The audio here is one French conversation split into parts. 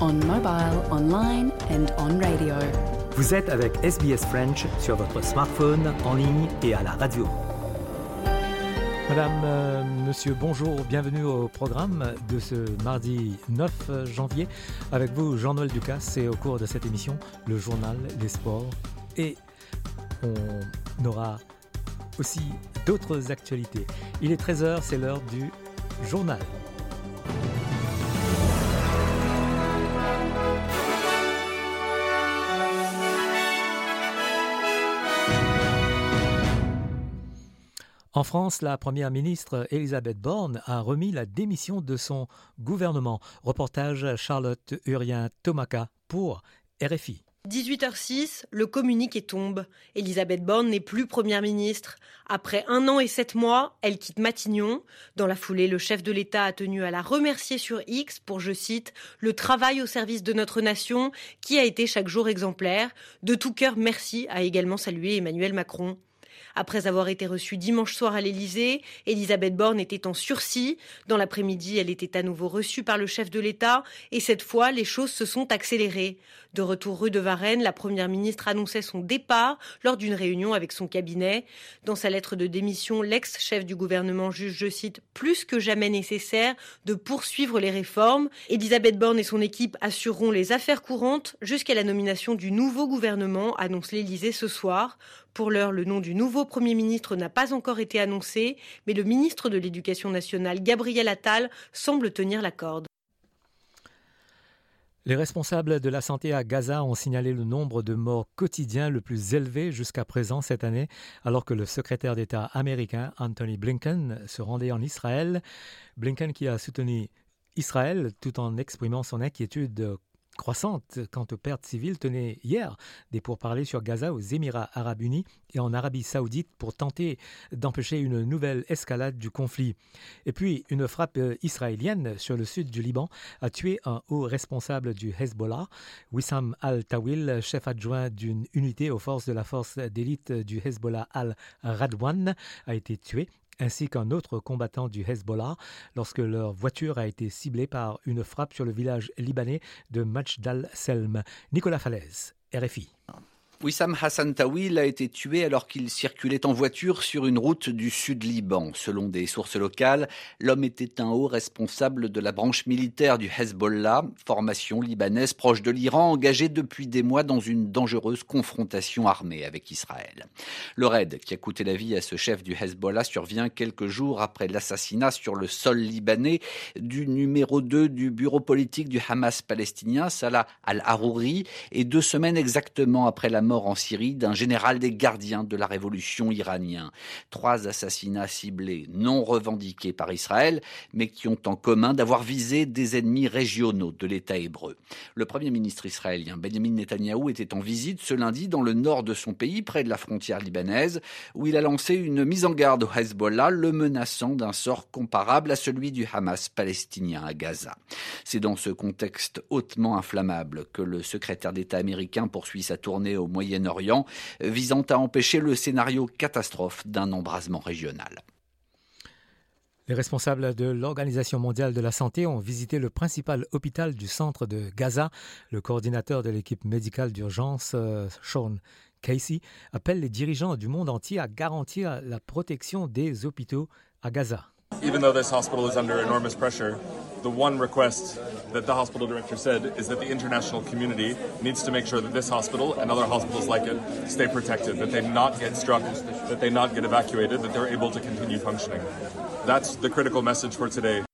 on mobile, online and on radio. Vous êtes avec SBS French sur votre smartphone, en ligne et à la radio. Madame, euh, monsieur, bonjour, bienvenue au programme de ce mardi 9 janvier. Avec vous, Jean-Noël Ducasse, et au cours de cette émission, le journal, les sports et on aura aussi d'autres actualités. Il est 13h, c'est l'heure du journal. En France, la première ministre Elisabeth Borne a remis la démission de son gouvernement. Reportage Charlotte Urien-Tomaca pour RFI. 18h06, le communiqué tombe. Elisabeth Borne n'est plus première ministre. Après un an et sept mois, elle quitte Matignon. Dans la foulée, le chef de l'État a tenu à la remercier sur X pour, je cite, le travail au service de notre nation qui a été chaque jour exemplaire. De tout cœur, merci, a également salué Emmanuel Macron. Après avoir été reçue dimanche soir à l'Élysée, Elisabeth Borne était en sursis. Dans l'après-midi, elle était à nouveau reçue par le chef de l'État et cette fois, les choses se sont accélérées. De retour rue de Varennes, la première ministre annonçait son départ lors d'une réunion avec son cabinet. Dans sa lettre de démission, l'ex-chef du gouvernement juge, je cite, plus que jamais nécessaire de poursuivre les réformes. Elisabeth Borne et son équipe assureront les affaires courantes jusqu'à la nomination du nouveau gouvernement, annonce l'Élysée ce soir. Pour l'heure, le nom du nouveau Premier ministre n'a pas encore été annoncé, mais le ministre de l'Éducation nationale, Gabriel Attal, semble tenir la corde. Les responsables de la santé à Gaza ont signalé le nombre de morts quotidiens le plus élevé jusqu'à présent cette année, alors que le secrétaire d'État américain Anthony Blinken se rendait en Israël. Blinken qui a soutenu Israël tout en exprimant son inquiétude croissante quant aux pertes civiles tenait hier des pourparlers sur Gaza aux Émirats arabes unis et en Arabie saoudite pour tenter d'empêcher une nouvelle escalade du conflit. Et puis, une frappe israélienne sur le sud du Liban a tué un haut responsable du Hezbollah. Wissam al-Tawil, chef adjoint d'une unité aux forces de la force d'élite du Hezbollah al-Radwan, a été tué ainsi qu'un autre combattant du Hezbollah lorsque leur voiture a été ciblée par une frappe sur le village libanais de Majdal Selm. Nicolas Falaise, RFI. Wissam Hassan Tawil a été tué alors qu'il circulait en voiture sur une route du sud Liban. Selon des sources locales, l'homme était un haut responsable de la branche militaire du Hezbollah, formation libanaise proche de l'Iran, engagée depuis des mois dans une dangereuse confrontation armée avec Israël. Le raid qui a coûté la vie à ce chef du Hezbollah survient quelques jours après l'assassinat sur le sol libanais du numéro 2 du bureau politique du Hamas palestinien, Salah al-Harouri, et deux semaines exactement après la mort en Syrie d'un général des gardiens de la révolution iranien. Trois assassinats ciblés non revendiqués par Israël, mais qui ont en commun d'avoir visé des ennemis régionaux de l'État hébreu. Le premier ministre israélien Benjamin Netanyahou était en visite ce lundi dans le nord de son pays, près de la frontière libanaise, où il a lancé une mise en garde au Hezbollah, le menaçant d'un sort comparable à celui du Hamas palestinien à Gaza. C'est dans ce contexte hautement inflammable que le secrétaire d'État américain poursuit sa tournée au Moyen-Orient, visant à empêcher le scénario catastrophe d'un embrasement régional. Les responsables de l'Organisation mondiale de la santé ont visité le principal hôpital du centre de Gaza. Le coordinateur de l'équipe médicale d'urgence, Sean Casey, appelle les dirigeants du monde entier à garantir la protection des hôpitaux à Gaza. Even though this hospital is under enormous pressure, the one request that the hospital director said is that the international community needs to make sure that this hospital and other hospitals like it stay protected, that they not get struck, that they not get evacuated, that they're able to continue functioning. That's the critical message for today.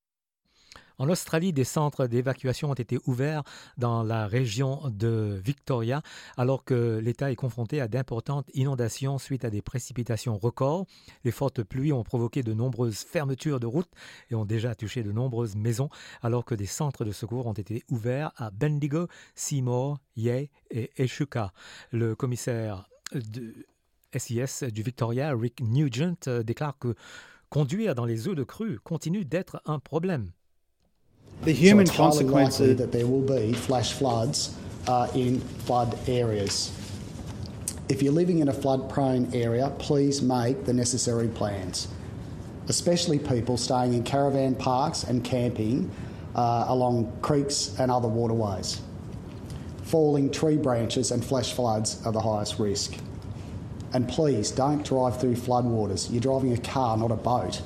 En Australie, des centres d'évacuation ont été ouverts dans la région de Victoria, alors que l'État est confronté à d'importantes inondations suite à des précipitations records. Les fortes pluies ont provoqué de nombreuses fermetures de routes et ont déjà touché de nombreuses maisons, alors que des centres de secours ont été ouverts à Bendigo, Seymour, Yea et Eshuka. Le commissaire de SIS du Victoria, Rick Nugent, déclare que conduire dans les eaux de crue continue d'être un problème. The human so consequences that there will be flash floods uh, in flood areas. If you're living in a flood prone area, please make the necessary plans, especially people staying in caravan parks and camping uh, along creeks and other waterways. Falling tree branches and flash floods are the highest risk. And please don't drive through floodwaters. You're driving a car, not a boat.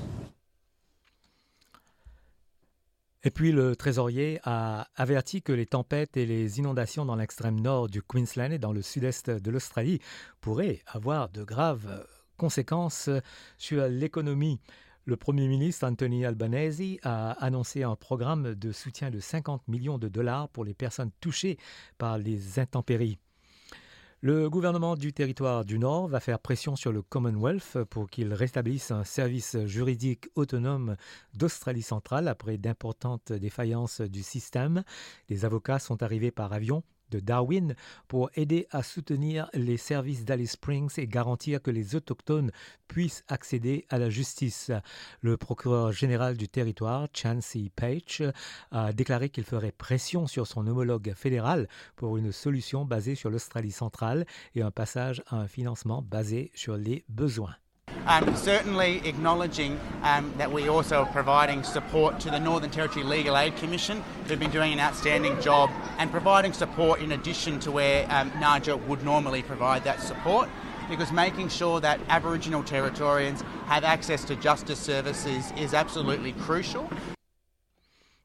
Et puis le trésorier a averti que les tempêtes et les inondations dans l'extrême nord du Queensland et dans le sud-est de l'Australie pourraient avoir de graves conséquences sur l'économie. Le Premier ministre Anthony Albanese a annoncé un programme de soutien de 50 millions de dollars pour les personnes touchées par les intempéries. Le gouvernement du territoire du Nord va faire pression sur le Commonwealth pour qu'il rétablisse un service juridique autonome d'Australie centrale après d'importantes défaillances du système. Les avocats sont arrivés par avion de Darwin pour aider à soutenir les services d'Alice Springs et garantir que les autochtones puissent accéder à la justice. Le procureur général du territoire, Chansey Page, a déclaré qu'il ferait pression sur son homologue fédéral pour une solution basée sur l'Australie centrale et un passage à un financement basé sur les besoins. Um, certainly acknowledging um, that we also are providing support to the Northern Territory Legal Aid Commission, who've been doing an outstanding job, and providing support in addition to where um, NAJA would normally provide that support. Because making sure that Aboriginal Territorians have access to justice services is absolutely crucial.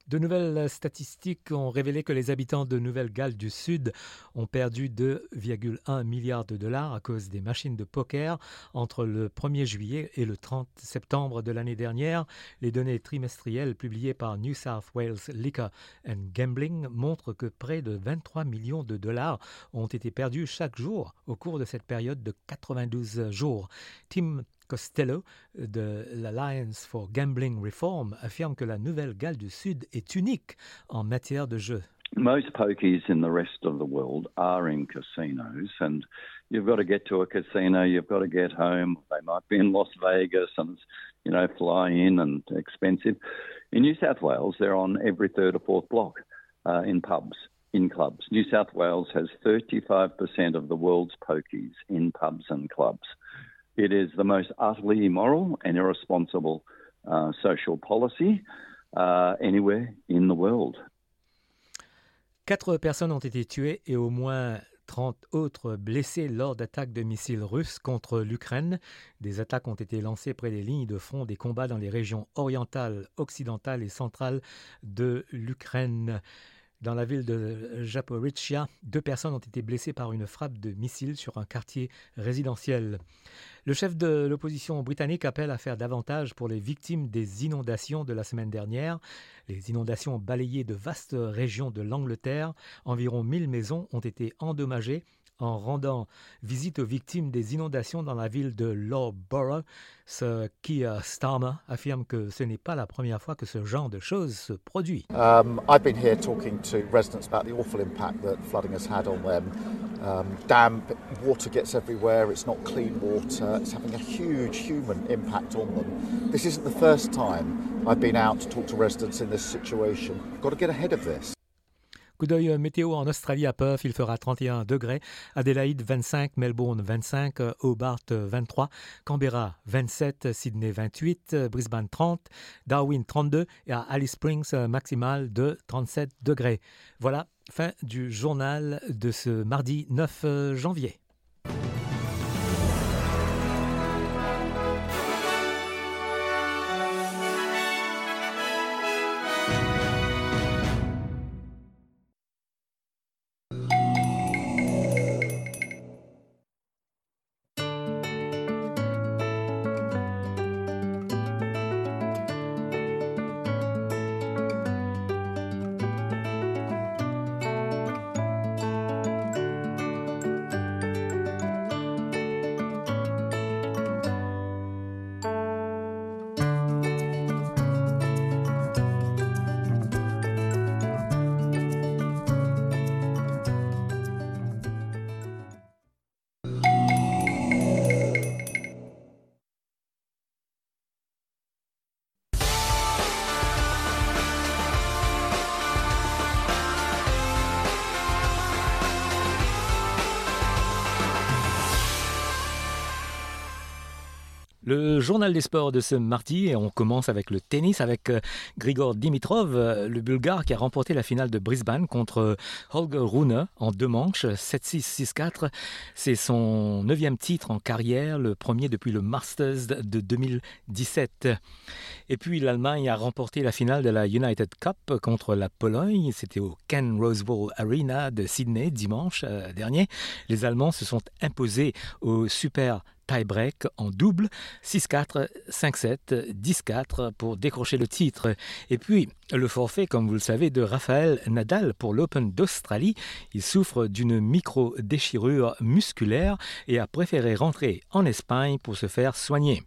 De nouvelles statistiques ont révélé que les habitants de Nouvelle-Galles du Sud ont perdu 2,1 milliards de dollars à cause des machines de poker entre le 1er juillet et le 30 septembre de l'année dernière. Les données trimestrielles publiées par New South Wales Liquor and Gambling montrent que près de 23 millions de dollars ont été perdus chaque jour au cours de cette période de 92 jours. Costello de l'Alliance for Gambling Reform affirme que la Nouvelle-Galles du Sud est unique en matière de jeu. Most pokies in the rest of the world are in casinos, and you've got to get to a casino, you've got to get home. They might be in Las Vegas and, you know, fly in and expensive. In New South Wales, they're on every third or fourth block uh, in pubs, in clubs. New South Wales has 35% of the world's pokies in pubs and clubs. It is the most utterly immoral and irresponsible uh, social policy uh, anywhere in the world. Quatre personnes ont été tuées et au moins 30 autres blessés lors d'attaques de missiles russes contre l'Ukraine. Des attaques ont été lancées près des lignes de front des combats dans les régions orientales, occidentales et centrales de l'Ukraine. Dans la ville de Zaporizhia, deux personnes ont été blessées par une frappe de missile sur un quartier résidentiel. Le chef de l'opposition britannique appelle à faire davantage pour les victimes des inondations de la semaine dernière. Les inondations ont balayé de vastes régions de l'Angleterre. Environ 1000 maisons ont été endommagées en rendant visite aux victimes des inondations dans la ville de Loughborough. Ce qui Starmer affirme que ce n'est pas la première fois que ce genre de choses se produit. Um, I've been here talking to residents about the awful impact that flooding has had on them. Um, damp water gets everywhere. It's not clean water. It's having a huge human impact on them. This isn't the first time I've been out to talk to residents in this situation. We've got to get ahead of this. Coup d'œil euh, météo en Australie à Perth, il fera 31 degrés. Adélaïde 25, Melbourne 25, Hobart 23, Canberra 27, Sydney 28, Brisbane 30, Darwin 32 et à Alice Springs maximal de 37 degrés. Voilà, fin du journal de ce mardi 9 euh, janvier. Des sports de ce mardi, et on commence avec le tennis avec euh, Grigor Dimitrov, euh, le Bulgare qui a remporté la finale de Brisbane contre euh, Holger Rune en deux manches, 7-6, 6-4. C'est son neuvième titre en carrière, le premier depuis le Masters de 2017. Et puis l'Allemagne a remporté la finale de la United Cup contre la Pologne. C'était au Ken Rose Bowl Arena de Sydney dimanche dernier. Les Allemands se sont imposés au Super tie-break en double, 6-4, 5-7, 10-4 pour décrocher le titre. Et puis le forfait, comme vous le savez, de Raphaël Nadal pour l'Open d'Australie. Il souffre d'une micro-déchirure musculaire et a préféré rentrer en Espagne pour se faire soigner.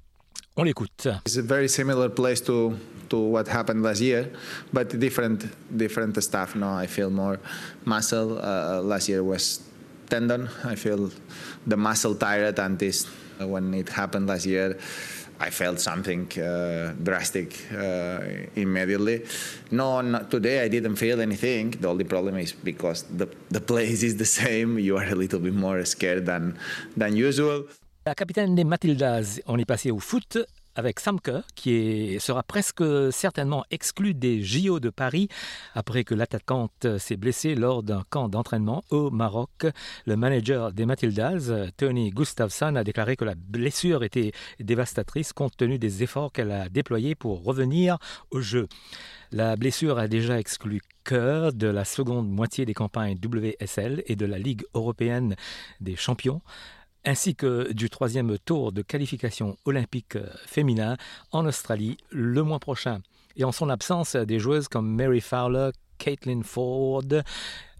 On l'écoute. It's a very similar place to to what happened last year, but different different stuff. No, I feel more muscle. Uh, last year was tendon. I feel the muscle tired and this when it happened last year, I felt something uh, drastic uh, immediately. No, not today I didn't feel anything. The only problem is because the, the place is the same, you are a little bit more scared than, than usual. La capitaine des Matildas, on est passé au foot avec Samke, qui sera presque certainement exclu des JO de Paris après que l'attaquante s'est blessée lors d'un camp d'entraînement au Maroc. Le manager des Matildas, Tony Gustafsson, a déclaré que la blessure était dévastatrice compte tenu des efforts qu'elle a déployés pour revenir au jeu. La blessure a déjà exclu cœur de la seconde moitié des campagnes WSL et de la Ligue européenne des champions ainsi que du troisième tour de qualification olympique féminin en Australie le mois prochain. Et en son absence, des joueuses comme Mary Fowler, Caitlin Ford,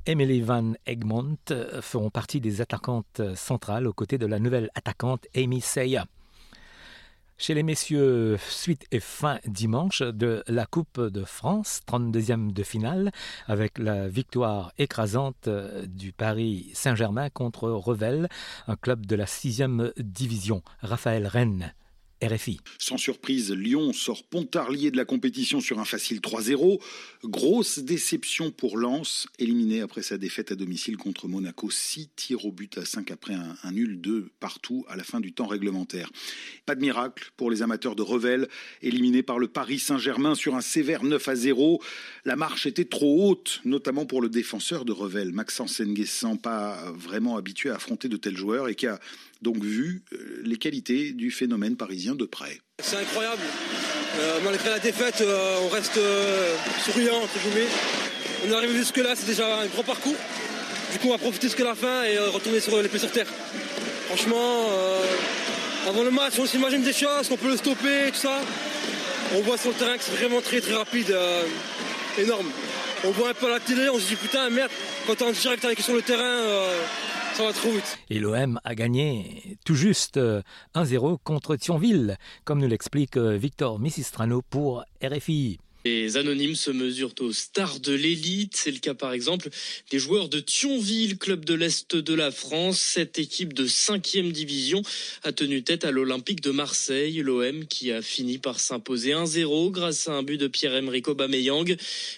Emily Van Egmont feront partie des attaquantes centrales aux côtés de la nouvelle attaquante Amy Seya. Chez les messieurs, suite et fin dimanche de la Coupe de France, 32e de finale, avec la victoire écrasante du Paris Saint-Germain contre Revel, un club de la 6e division. Raphaël Rennes RFI. Sans surprise, Lyon sort Pontarlier de la compétition sur un facile 3-0. Grosse déception pour Lens, éliminé après sa défaite à domicile contre Monaco. 6 tirs au but à 5 après un, nul 2 partout à la fin du temps réglementaire. Pas de miracle pour les amateurs de Revel, éliminés par le Paris Saint-Germain sur un sévère 9 0. La marche était trop haute, notamment pour le défenseur de Revel, Maxence Nguessan, pas vraiment habitué à affronter de tels joueurs et qui a donc vu euh, les qualités du phénomène parisien de près. C'est incroyable. Euh, malgré la défaite, euh, on reste souriant, entre guillemets. On est arrivé jusque-là, c'est déjà un grand parcours. Du coup, on va profiter jusqu'à la fin et retourner sur les pieds sur terre. Franchement, avant le match, on s'imagine des choses, qu'on peut le stopper, tout ça. On voit sur le terrain que c'est vraiment très très rapide, énorme. On voit un peu la télé, on se dit putain, merde, quand on direct avec sur le terrain, et l'OM a gagné tout juste 1-0 euh, contre Thionville, comme nous l'explique euh, Victor Missistrano pour RFI. Les anonymes se mesurent aux stars de l'élite. C'est le cas par exemple des joueurs de Thionville, club de l'Est de la France. Cette équipe de 5e division a tenu tête à l'Olympique de Marseille, l'OM qui a fini par s'imposer 1-0 grâce à un but de Pierre-Emerick Aubameyang.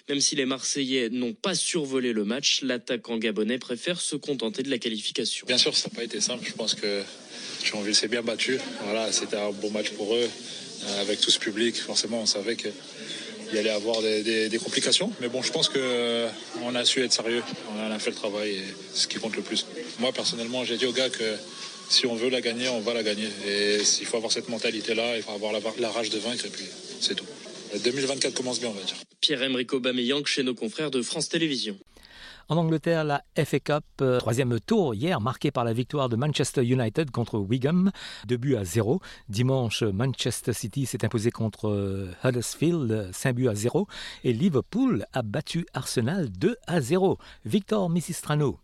Même si les Marseillais n'ont pas survolé le match, l'attaquant gabonais préfère se contenter de la qualification. Bien sûr, ça n'a pas été simple. Je pense que Thionville s'est bien battu. Voilà, c'était un bon match pour eux. Euh, avec tout ce public, forcément, on savait que il y allait avoir des, complications. Mais bon, je pense qu'on euh, a su être sérieux, on a fait le travail et ce qui compte le plus. Moi, personnellement, j'ai dit aux gars que si on veut la gagner, on va la gagner. Et il faut avoir cette mentalité-là, il faut avoir la, rage de vaincre et puis c'est tout. 2024 commence bien, on va dire. Pierre-Emerick Aubameyang chez nos confrères de France Télévisions. En Angleterre, la FA Cup, euh, troisième tour hier, marqué par la victoire de Manchester United contre Wigan, deux buts à zéro. Dimanche, Manchester City s'est imposé contre euh, Huddersfield, 5 buts à zéro. Et Liverpool a battu Arsenal 2 à 0. Victor Missistrano.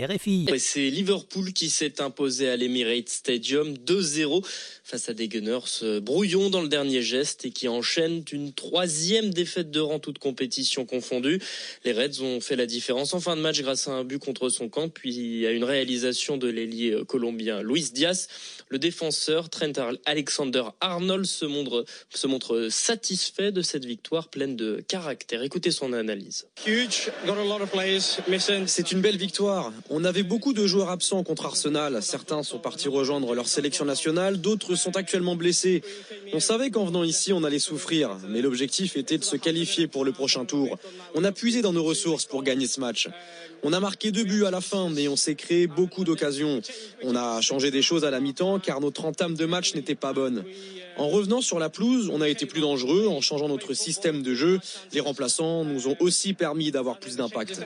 RFI. C'est Liverpool qui s'est imposé à l'Emirates Stadium 2-0 face à des Gunners euh, brouillons dans le dernier geste et qui enchaînent une troisième défaite de rang toute compétition confondue. Les Reds ont fait la différence en fin de match grâce à un but contre son camp puis à une réalisation de l'ailier euh, colombien Luis Diaz. Le défenseur Trent Alexander Arnold se montre, se montre satisfait de cette victoire pleine de caractère. Écoutez son analyse. C'est une belle victoire. On avait beaucoup de joueurs absents contre Arsenal. Certains sont partis rejoindre leur sélection nationale, d'autres sont actuellement blessés. On savait qu'en venant ici, on allait souffrir, mais l'objectif était de se qualifier pour le prochain tour. On a puisé dans nos ressources pour gagner ce match. On a marqué deux buts à la fin, mais on s'est créé beaucoup d'occasions. On a changé des choses à la mi-temps car notre entame de match n'était pas bonne. En revenant sur la pelouse, on a été plus dangereux en changeant notre système de jeu. Les remplaçants nous ont aussi permis d'avoir plus d'impact.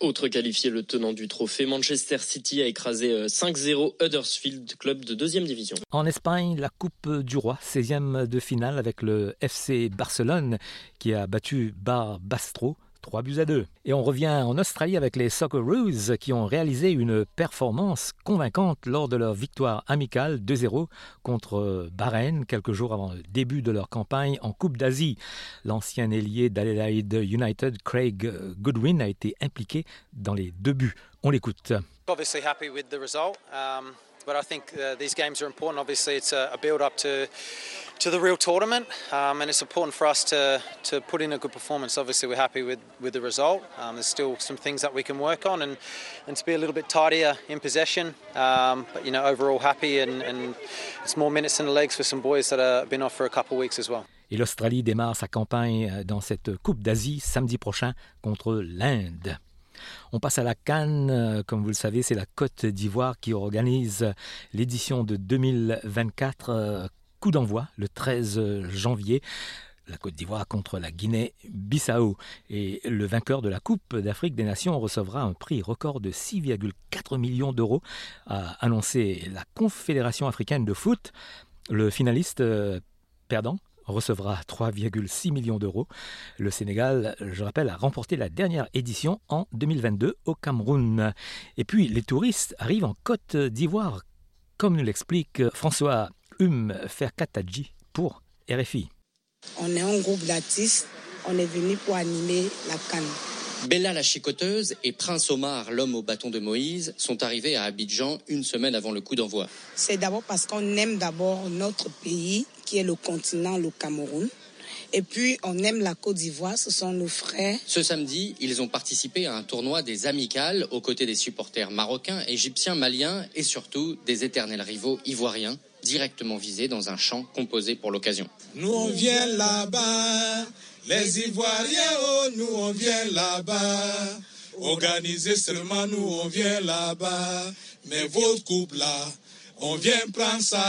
Autre qualifié, le tenant du trophée, Manchester City a écrasé 5-0 euh, Huddersfield, club de deuxième division. En Espagne, la Coupe du Roi, 16e de finale avec le FC Barcelone qui a battu Bar Bastro 3 buts à 2. Et on revient en Australie avec les Socceroos qui ont réalisé une performance convaincante lors de leur victoire amicale 2-0 contre Bahreïn quelques jours avant le début de leur campagne en Coupe d'Asie. L'ancien ailier d'Adelaide United, Craig Goodwin, a été impliqué dans les deux buts. On l'écoute. But I think uh, these games are important. Obviously, it's a, a build up to to the real tournament, um, and it's important for us to to put in a good performance. Obviously, we're happy with with the result. Um, there's still some things that we can work on, and and to be a little bit tidier in possession. Um, but you know, overall happy, and, and it's more minutes in the legs for some boys that have been off for a couple of weeks as well. Et l'Australie démarre sa campagne dans cette Coupe d'Asie samedi prochain contre l'Inde. On passe à la Cannes. Euh, comme vous le savez, c'est la Côte d'Ivoire qui organise l'édition de 2024. Euh, coup d'envoi le 13 janvier la Côte d'Ivoire contre la Guinée-Bissau. Et le vainqueur de la Coupe d'Afrique des Nations recevra un prix record de 6,4 millions d'euros, a annoncé la Confédération africaine de foot. Le finaliste euh, perdant recevra 3,6 millions d'euros. Le Sénégal, je rappelle, a remporté la dernière édition en 2022 au Cameroun. Et puis, les touristes arrivent en Côte d'Ivoire, comme nous l'explique François Hum Ferkatadji pour RFI. On est un groupe d'artistes, on est venu pour animer la canne. Bella la chicoteuse et Prince Omar, l'homme au bâton de Moïse, sont arrivés à Abidjan une semaine avant le coup d'envoi. C'est d'abord parce qu'on aime d'abord notre pays, qui est le continent, le Cameroun. Et puis, on aime la Côte d'Ivoire, ce sont nos frères. Ce samedi, ils ont participé à un tournoi des amicales aux côtés des supporters marocains, égyptiens, maliens et surtout des éternels rivaux ivoiriens directement visés dans un chant composé pour l'occasion. Nous, on vient là-bas, les Ivoiriens, oh, nous, on vient là-bas. Organisé seulement, nous, on vient là-bas. Mais votre couple là, on vient prendre ça.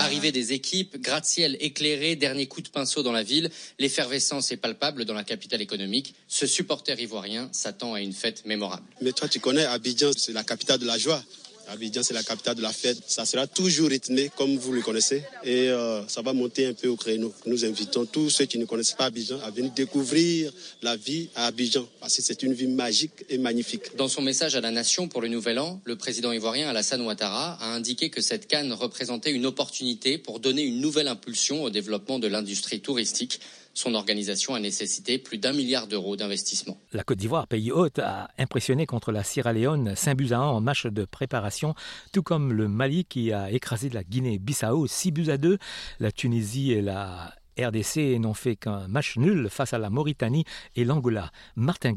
Arrivée des équipes, gratte-ciel éclairé, dernier coup de pinceau dans la ville, l'effervescence est palpable dans la capitale économique. Ce supporter ivoirien s'attend à une fête mémorable. Mais toi, tu connais Abidjan, c'est la capitale de la joie. Abidjan, c'est la capitale de la fête. Ça sera toujours rythmé, comme vous le connaissez. Et euh, ça va monter un peu au créneau. Nous invitons tous ceux qui ne connaissent pas Abidjan à venir découvrir la vie à Abidjan. Parce que c'est une vie magique et magnifique. Dans son message à la nation pour le Nouvel An, le président ivoirien Alassane Ouattara a indiqué que cette canne représentait une opportunité pour donner une nouvelle impulsion au développement de l'industrie touristique. Son organisation a nécessité plus d'un milliard d'euros d'investissement. La Côte d'Ivoire, pays hôte, a impressionné contre la Sierra Leone 5 buts à 1 en match de préparation, tout comme le Mali qui a écrasé la Guinée-Bissau 6 buts à 2. La Tunisie et la RDC n'ont fait qu'un match nul face à la Mauritanie et l'Angola. Martin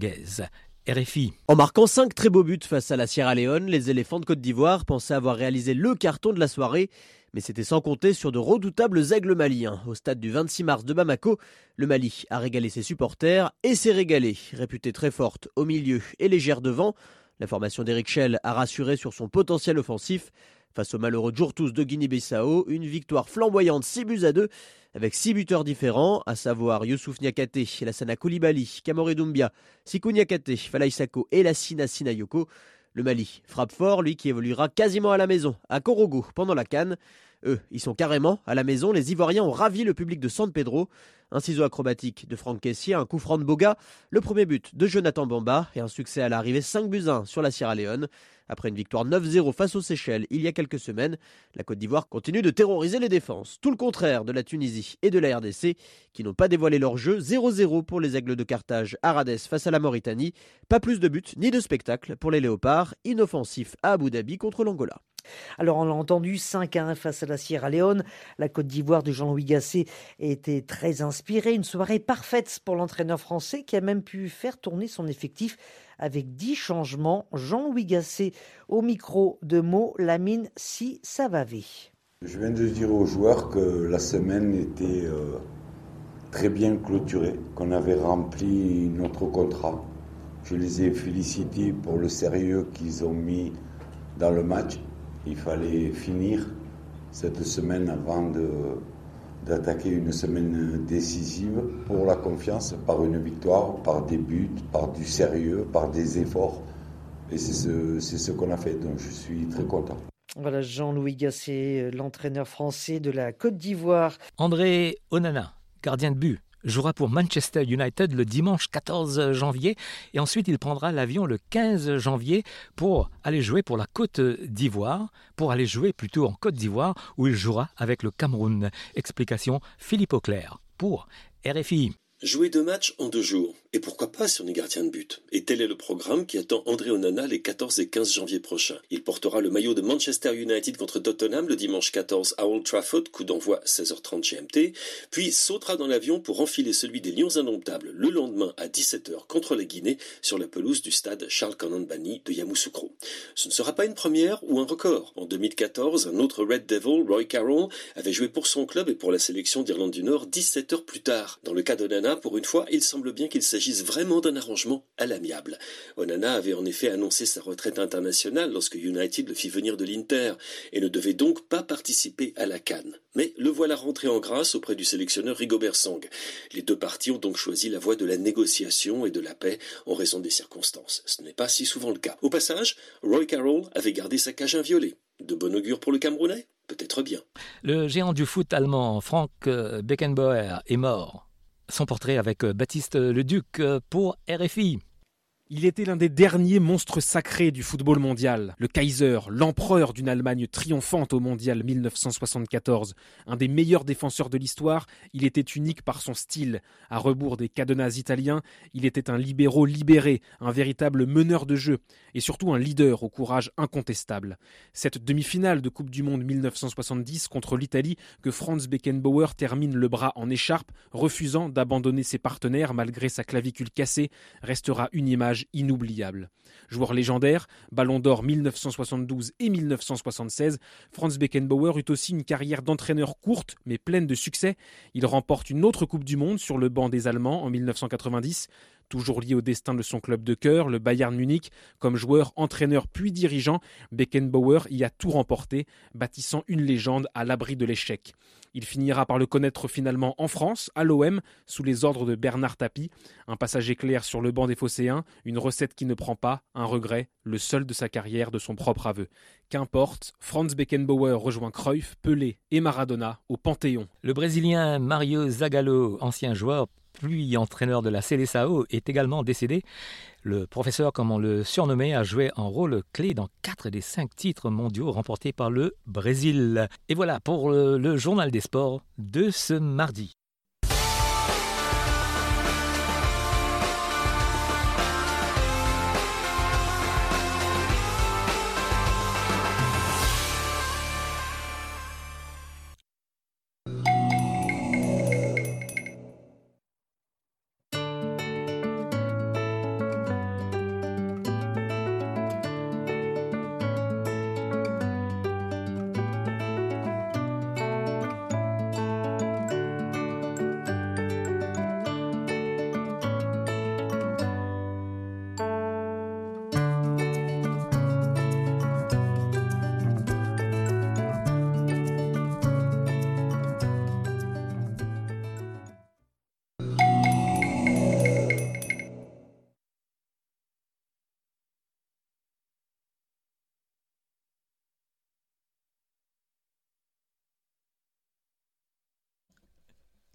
RFI. En marquant 5 très beaux buts face à la Sierra Leone, les éléphants de Côte d'Ivoire pensaient avoir réalisé le carton de la soirée mais c'était sans compter sur de redoutables aigles maliens. Au stade du 26 mars de Bamako, le Mali a régalé ses supporters et s'est régalé. Réputée très forte au milieu et légère devant, la formation d'Eric Schell a rassuré sur son potentiel offensif. Face au malheureux Djourtous de Guinée-Bissau, une victoire flamboyante 6 buts à 2 avec 6 buteurs différents, à savoir Youssouf Niakate, Lassana Koulibaly, Kamore Doumbia, Sikou Niakate, Falay Sako et Lassina Sinayoko. Le Mali frappe fort, lui qui évoluera quasiment à la maison, à Korogo, pendant la canne. Eux, ils sont carrément à la maison. Les Ivoiriens ont ravi le public de San Pedro. Un ciseau acrobatique de Franck Kessier, un coup franc de Boga, le premier but de Jonathan Bamba et un succès à l'arrivée 5 buts 1 sur la Sierra Leone. Après une victoire 9-0 face aux Seychelles il y a quelques semaines, la Côte d'Ivoire continue de terroriser les défenses. Tout le contraire de la Tunisie et de la RDC qui n'ont pas dévoilé leur jeu. 0-0 pour les Aigles de Carthage à Rades face à la Mauritanie. Pas plus de buts ni de spectacles pour les Léopards, inoffensifs à Abu Dhabi contre l'Angola. Alors on l'a entendu, 5 à 1 face à la Sierra Leone. La Côte d'Ivoire de Jean-Louis Gasset était très inspirée. Une soirée parfaite pour l'entraîneur français qui a même pu faire tourner son effectif avec 10 changements. Jean-Louis Gasset au micro de mots Lamine Si Savavé. Je viens de dire aux joueurs que la semaine était euh, très bien clôturée, qu'on avait rempli notre contrat. Je les ai félicités pour le sérieux qu'ils ont mis dans le match. Il fallait finir cette semaine avant de, d'attaquer une semaine décisive pour la confiance par une victoire, par des buts, par du sérieux, par des efforts. Et c'est ce, c'est ce qu'on a fait, donc je suis très content. Voilà Jean-Louis Gasset, l'entraîneur français de la Côte d'Ivoire. André Onana, gardien de but, jouera pour Manchester United le dimanche 14 janvier et ensuite il prendra l'avion le 15 janvier pour aller jouer pour la Côte d'Ivoire, pour aller jouer plutôt en Côte d'Ivoire où il jouera avec le Cameroun. Explication Philippe Auclair pour RFI. Jouer deux matchs en deux jours. Et pourquoi pas si on est gardien de but Et tel est le programme qui attend André Onana les 14 et 15 janvier prochains. Il portera le maillot de Manchester United contre Tottenham le dimanche 14 à Old Trafford, coup d'envoi 16h30 GMT, puis sautera dans l'avion pour enfiler celui des Lions Indomptables le lendemain à 17h contre la Guinée sur la pelouse du stade Charles Bani de Yamoussoukro. Ce ne sera pas une première ou un record. En 2014, un autre Red Devil, Roy Carroll, avait joué pour son club et pour la sélection d'Irlande du Nord 17 heures plus tard. Dans le cas d'Onana, pour une fois, il semble bien qu'il s'agisse vraiment d'un arrangement à l'amiable. Onana avait en effet annoncé sa retraite internationale lorsque United le fit venir de l'Inter et ne devait donc pas participer à la Cannes. Mais le voilà rentré en grâce auprès du sélectionneur Rigobert Song. Les deux parties ont donc choisi la voie de la négociation et de la paix en raison des circonstances. Ce n'est pas si souvent le cas. Au passage, Roy Carroll avait gardé sa cage inviolée. De bon augure pour le Camerounais? Peut-être bien. Le géant du foot allemand Frank Beckenbauer est mort son portrait avec euh, Baptiste Leduc euh, pour RFI. Il était l'un des derniers monstres sacrés du football mondial, le Kaiser, l'empereur d'une Allemagne triomphante au mondial 1974. Un des meilleurs défenseurs de l'histoire, il était unique par son style. À rebours des cadenas italiens, il était un libéraux libéré, un véritable meneur de jeu, et surtout un leader au courage incontestable. Cette demi-finale de Coupe du Monde 1970 contre l'Italie que Franz Beckenbauer termine le bras en écharpe, refusant d'abandonner ses partenaires malgré sa clavicule cassée, restera une image inoubliable. Joueur légendaire, Ballon d'Or 1972 et 1976, Franz Beckenbauer eut aussi une carrière d'entraîneur courte mais pleine de succès. Il remporte une autre Coupe du Monde sur le banc des Allemands en 1990. Toujours lié au destin de son club de cœur, le Bayern Munich, comme joueur, entraîneur puis dirigeant, Beckenbauer y a tout remporté, bâtissant une légende à l'abri de l'échec. Il finira par le connaître finalement en France, à l'OM, sous les ordres de Bernard Tapie. Un passage éclair sur le banc des Phocéens, une recette qui ne prend pas, un regret, le seul de sa carrière, de son propre aveu. Qu'importe, Franz Beckenbauer rejoint Cruyff, Pelé et Maradona au Panthéon. Le Brésilien Mario Zagallo, ancien joueur, puis entraîneur de la Seleção, est également décédé. Le professeur, comme on le surnommait, a joué un rôle clé dans quatre des cinq titres mondiaux remportés par le Brésil. Et voilà pour le journal des sports de ce mardi.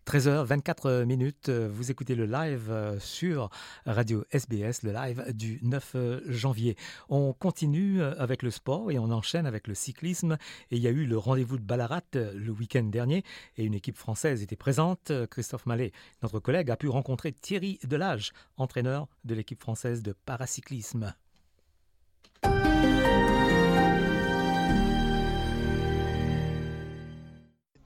13h24 minutes, vous écoutez le live euh, sur Radio SBS, le live du 9 euh, janvier. On continue euh, avec le sport et on enchaîne avec le cyclisme. Et il y a eu le rendez-vous de Ballarat le week-end dernier et une équipe française était présente. Christophe Mallet, notre collègue, a pu rencontrer Thierry Delage, entraîneur de l'équipe française de paracyclisme.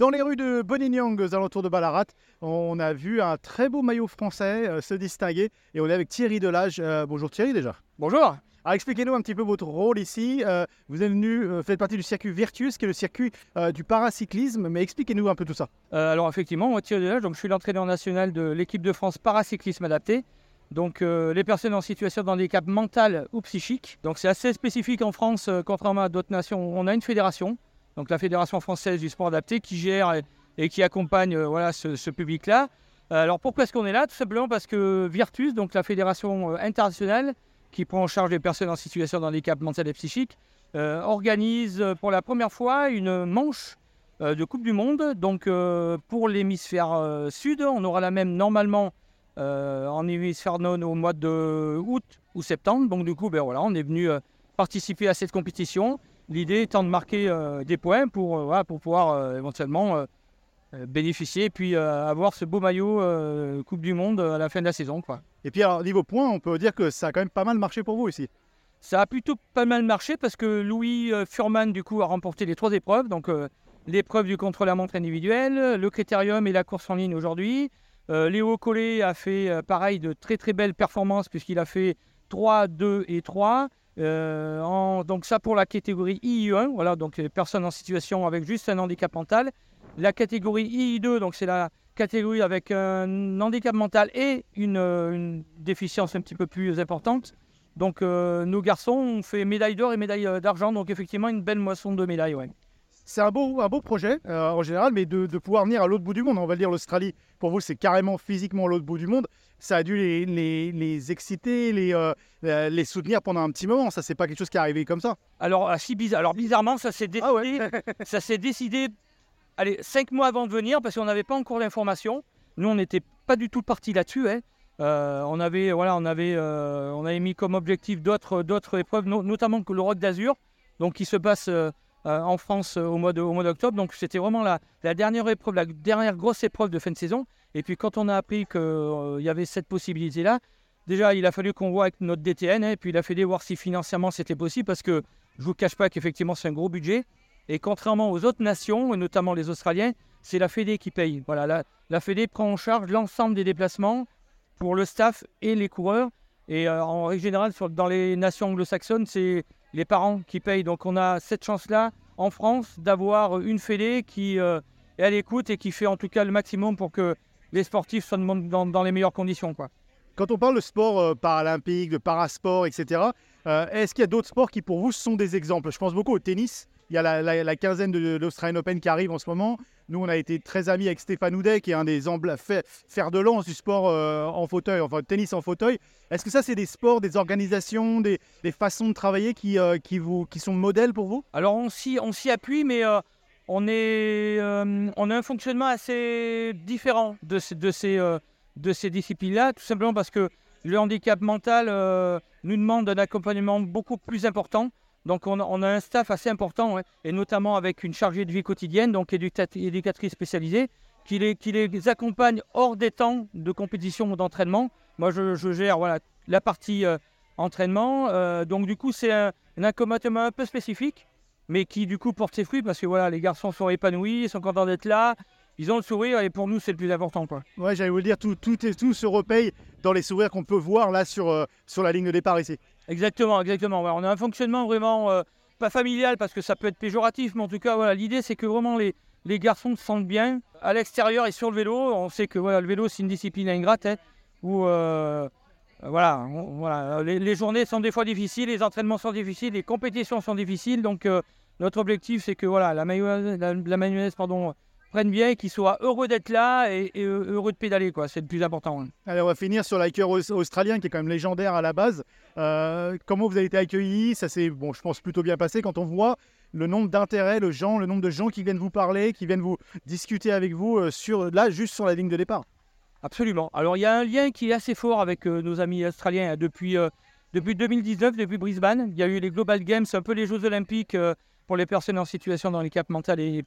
Dans les rues de Bonignang, aux alentours de Ballarat, on a vu un très beau maillot français euh, se distinguer et on est avec Thierry Delage. Euh, bonjour Thierry déjà. Bonjour. Alors expliquez-nous un petit peu votre rôle ici. Euh, vous êtes venu, faites partie du circuit Virtus, qui est le circuit du paracyclisme, mais expliquez-nous un peu tout ça. alors effectivement, moi Thierry Delage, donc, je suis l'entraîneur national de l'équipe de France paracyclisme adapté. Donc les personnes en situation de handicap mental ou psychique. Donc c'est assez spécifique en France, contrairement à d'autres nations. On a une fédération donc la Fédération française du sport adapté, qui gère et, qui accompagne euh, ce, public-là. Euh, alors pourquoi est-ce qu'on est là? Tout simplement parce que Virtus, donc la fédération euh, internationale qui prend en charge les personnes en situation de handicap mental et psychique, organise pour la première fois une manche de Coupe du Monde. Donc pour l'hémisphère sud, on aura la même normalement en hémisphère nord au mois de août ou septembre. Donc du coup, ben, voilà, on est venu participer à cette compétition. L'idée étant de marquer euh, des points pour, euh, pour pouvoir euh, éventuellement bénéficier et puis avoir ce beau maillot Coupe du Monde à la fin de la saison. Quoi. Et puis alors, niveau points, on peut dire que ça a quand même pas mal marché pour vous ici. Ça a plutôt pas mal marché parce que Louis Furman du coup a remporté les trois épreuves. Donc l'épreuve du contre-la-montre individuelle, le critérium et la course en ligne aujourd'hui. Léo Collet a fait pareil de très très belles performances puisqu'il a fait 3, 2 et 3. Euh, donc ça pour la catégorie II1, voilà, donc les personnes en situation avec juste un handicap mental. La catégorie II2, donc c'est la catégorie avec un handicap mental et une, déficience un petit peu plus importante. Donc euh, nos garçons ont fait médaille d'or et médaille euh, d'argent, donc effectivement une belle moisson de médailles. Ouais c'est un beau, un beau projet euh, en général, mais de, pouvoir venir à l'autre bout du monde, on va dire l'Australie, pour vous c'est carrément physiquement l'autre bout du monde, ça a dû les, les, exciter, les, euh, euh, les soutenir pendant un petit moment, ça c'est pas quelque chose qui est arrivé comme ça. Alors, si bizarre, alors bizarrement ça s'est ah décidé, ça s'est décidé allez, cinq mois avant de venir parce qu'on n'avait pas encore l'information. Nous on n'était pas du tout parti là-dessus. Hein. on avait, voilà, on avait, on avait mis comme objectif d'autres, d'autres épreuves, notamment que le Rock d'Azur, donc qui se passe euh, en France euh, au mois, d'octobre. Donc c'était vraiment la, dernière épreuve, la dernière grosse épreuve de fin de saison. Et puis quand on a appris qu'il euh, y avait cette possibilité-là, déjà il a fallu qu'on voit avec notre DTN, hein, et puis il a fallu voir si financièrement c'était possible, parce que je ne vous cache pas qu'effectivement c'est un gros budget. Et contrairement aux autres nations, et notamment les Australiens, c'est la Fédé qui paye. Voilà, la, la Fédé prend en charge l'ensemble des déplacements pour le staff et les coureurs. Et en règle générale, dans les nations anglo-saxonnes, c'est les parents qui payent. Donc on a cette chance-là en France d'avoir une fédé qui euh, est à l'écoute et qui fait en tout cas le maximum pour que les sportifs soient dans, les meilleures conditions. Quand on parle de sport euh, paralympique, de parasport, etc., euh, est-ce qu'il y a d'autres sports qui pour vous sont des exemples? Je pense beaucoup au tennis. Il y a la, quinzaine de, l'Australian Open qui arrive en ce moment. Nous, on a été très amis avec Stéphane Houdet, qui est un des fers de lance du sport euh, en fauteuil, enfin tennis en fauteuil. Est-ce que ça, c'est des sports, des organisations, des, façons de travailler qui, euh, qui, vous, qui sont modèles pour vous? Alors, on s'y appuie, mais euh, on, est, on a un fonctionnement assez différent de, de ces, de ces disciplines-là, tout simplement parce que le handicap mental nous demande un accompagnement beaucoup plus important. Donc on a, un staff assez important, et notamment avec une chargée de vie quotidienne, donc éducatrice spécialisée, qui les, accompagne hors des temps de compétition ou d'entraînement. Moi, je, gère la partie euh, entraînement. Euh, donc du coup, c'est un, accompagnement un peu spécifique, mais qui du coup porte ses fruits parce que voilà, les garçons sont épanouis, ils sont contents d'être là, ils ont le sourire et pour nous, c'est le plus important. Quoi. Ouais, j'allais vous le dire, tout, tout, tout se repaye dans les sourires qu'on peut voir là sur, euh, sur la ligne de départ ici. Exactement, exactement. on a un fonctionnement vraiment euh, pas familial parce que ça peut être péjoratif, mais en tout cas, voilà, l'idée c'est que vraiment les, les garçons se sentent bien à l'extérieur et sur le vélo. On sait que voilà, le vélo c'est une discipline ingrate hein, où euh, voilà, voilà, les, journées sont des fois difficiles, les entraînements sont difficiles, les compétitions sont difficiles. Donc euh, notre objectif c'est que voilà, la, la pardon, prennent bien, qu'ils soient heureux d'être là et, heureux de pédaler. quoi. C'est le plus important. Hein. Allez, on va finir sur l'hiker australien qui est quand même légendaire à la base. Euh, comment vous avez été accueillis? Ça s'est, bon, je pense, plutôt bien passé quand on voit le nombre d'intérêts, le, genre, le nombre de gens qui viennent vous parler, qui viennent vous discuter avec vous euh, sur, là, juste sur la ligne de départ. Absolument. Alors, il y a un lien qui est assez fort avec euh, nos amis australiens hein, depuis, depuis 2019, depuis Brisbane. Il y a eu les Global Games, un peu les Jeux Olympiques pour les personnes en situation de handicap mental et,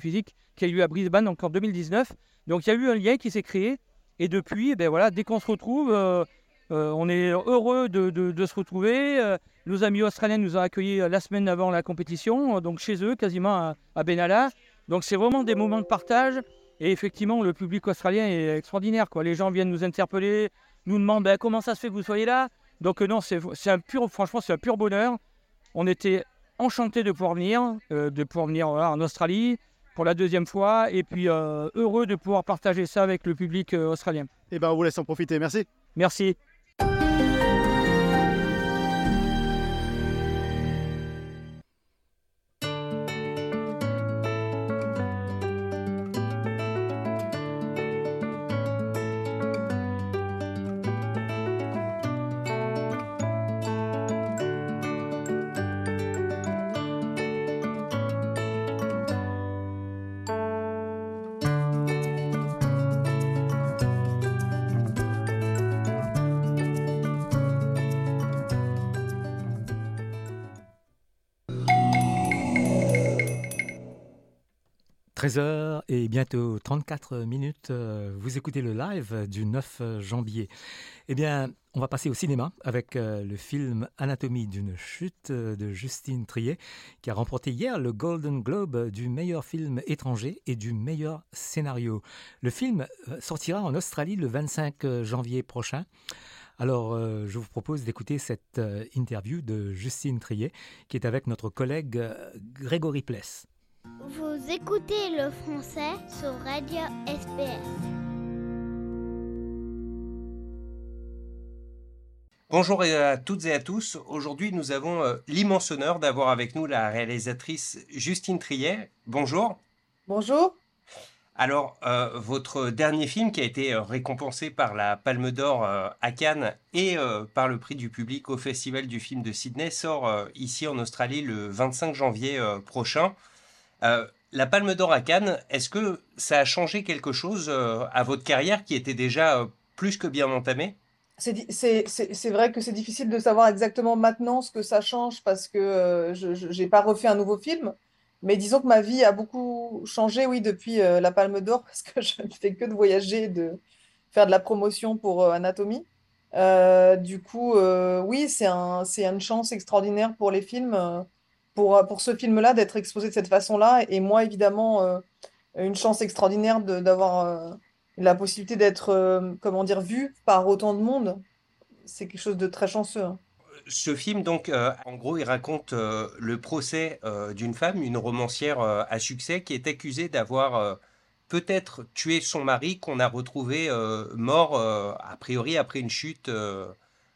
physique qui a eu à Brisbane donc en 2019. Donc il y a eu un lien qui s'est créé et depuis, eh ben voilà, dès qu'on se retrouve, euh, euh, on est heureux de, se retrouver. Euh, nos amis australiens nous ont accueillis la semaine avant la compétition, donc chez eux, quasiment à, Benalla. Donc c'est vraiment des moments de partage. Et effectivement, le public australien est extraordinaire. Les gens viennent nous interpeller, nous demandent ben, comment ça se fait que vous soyez là? Donc non, c'est un pur, franchement, c'est un pur bonheur. On était enchantés de pouvoir venir, euh, de pouvoir venir en Australie pour la deuxième fois, et puis euh, heureux de pouvoir partager ça avec le public euh, australien. Eh ben, on vous laisse en profiter. Merci. Merci. Bientôt 34 minutes, euh, vous écoutez le live du 9 janvier. Eh bien, on va passer au cinéma avec euh, le film Anatomie d'une chute euh, de Justine Triet, qui a remporté hier le Golden Globe du meilleur film étranger et du meilleur scénario. Le film sortira en Australie le 25 janvier prochain. Alors, je vous propose d'écouter cette interview de Justine Triet, qui est avec notre collègue Grégory Pless. Vous écoutez le français sur Radio SPS. Bonjour à toutes et à tous. Aujourd'hui, nous avons euh, l'immense honneur d'avoir avec nous la réalisatrice Justine Triet. Bonjour. Bonjour. Alors, euh, votre dernier film qui a été euh, récompensé par la Palme d'Or à Cannes et par le prix du public au Festival du film de Sydney sort ici en Australie le 25 janvier prochain. Euh, la Palme d'Or à Cannes, est-ce que ça a changé quelque chose euh, à votre carrière qui était déjà euh, plus que bien entamée? C'est vrai que c'est difficile de savoir exactement maintenant ce que ça change parce que je n'ai pas refait un nouveau film. Mais disons que ma vie a beaucoup changé, oui, depuis la Palme d'Or parce que je ne fais que de voyager, de faire de la promotion pour Anatomie. du coup, oui, c'est un, une chance extraordinaire pour les films pour, euh, pour ce film-là d'être exposé de cette façon-là. Et moi, évidemment, euh, une chance extraordinaire d'avoir euh, la possibilité d'être, comment dire, vu par autant de monde. C'est quelque chose de très chanceux. Hein. Ce film, donc, en gros, il raconte le procès d'une femme, une romancière à succès, qui est accusée d'avoir peut-être tué son mari, qu'on a retrouvé mort, a priori, après une chute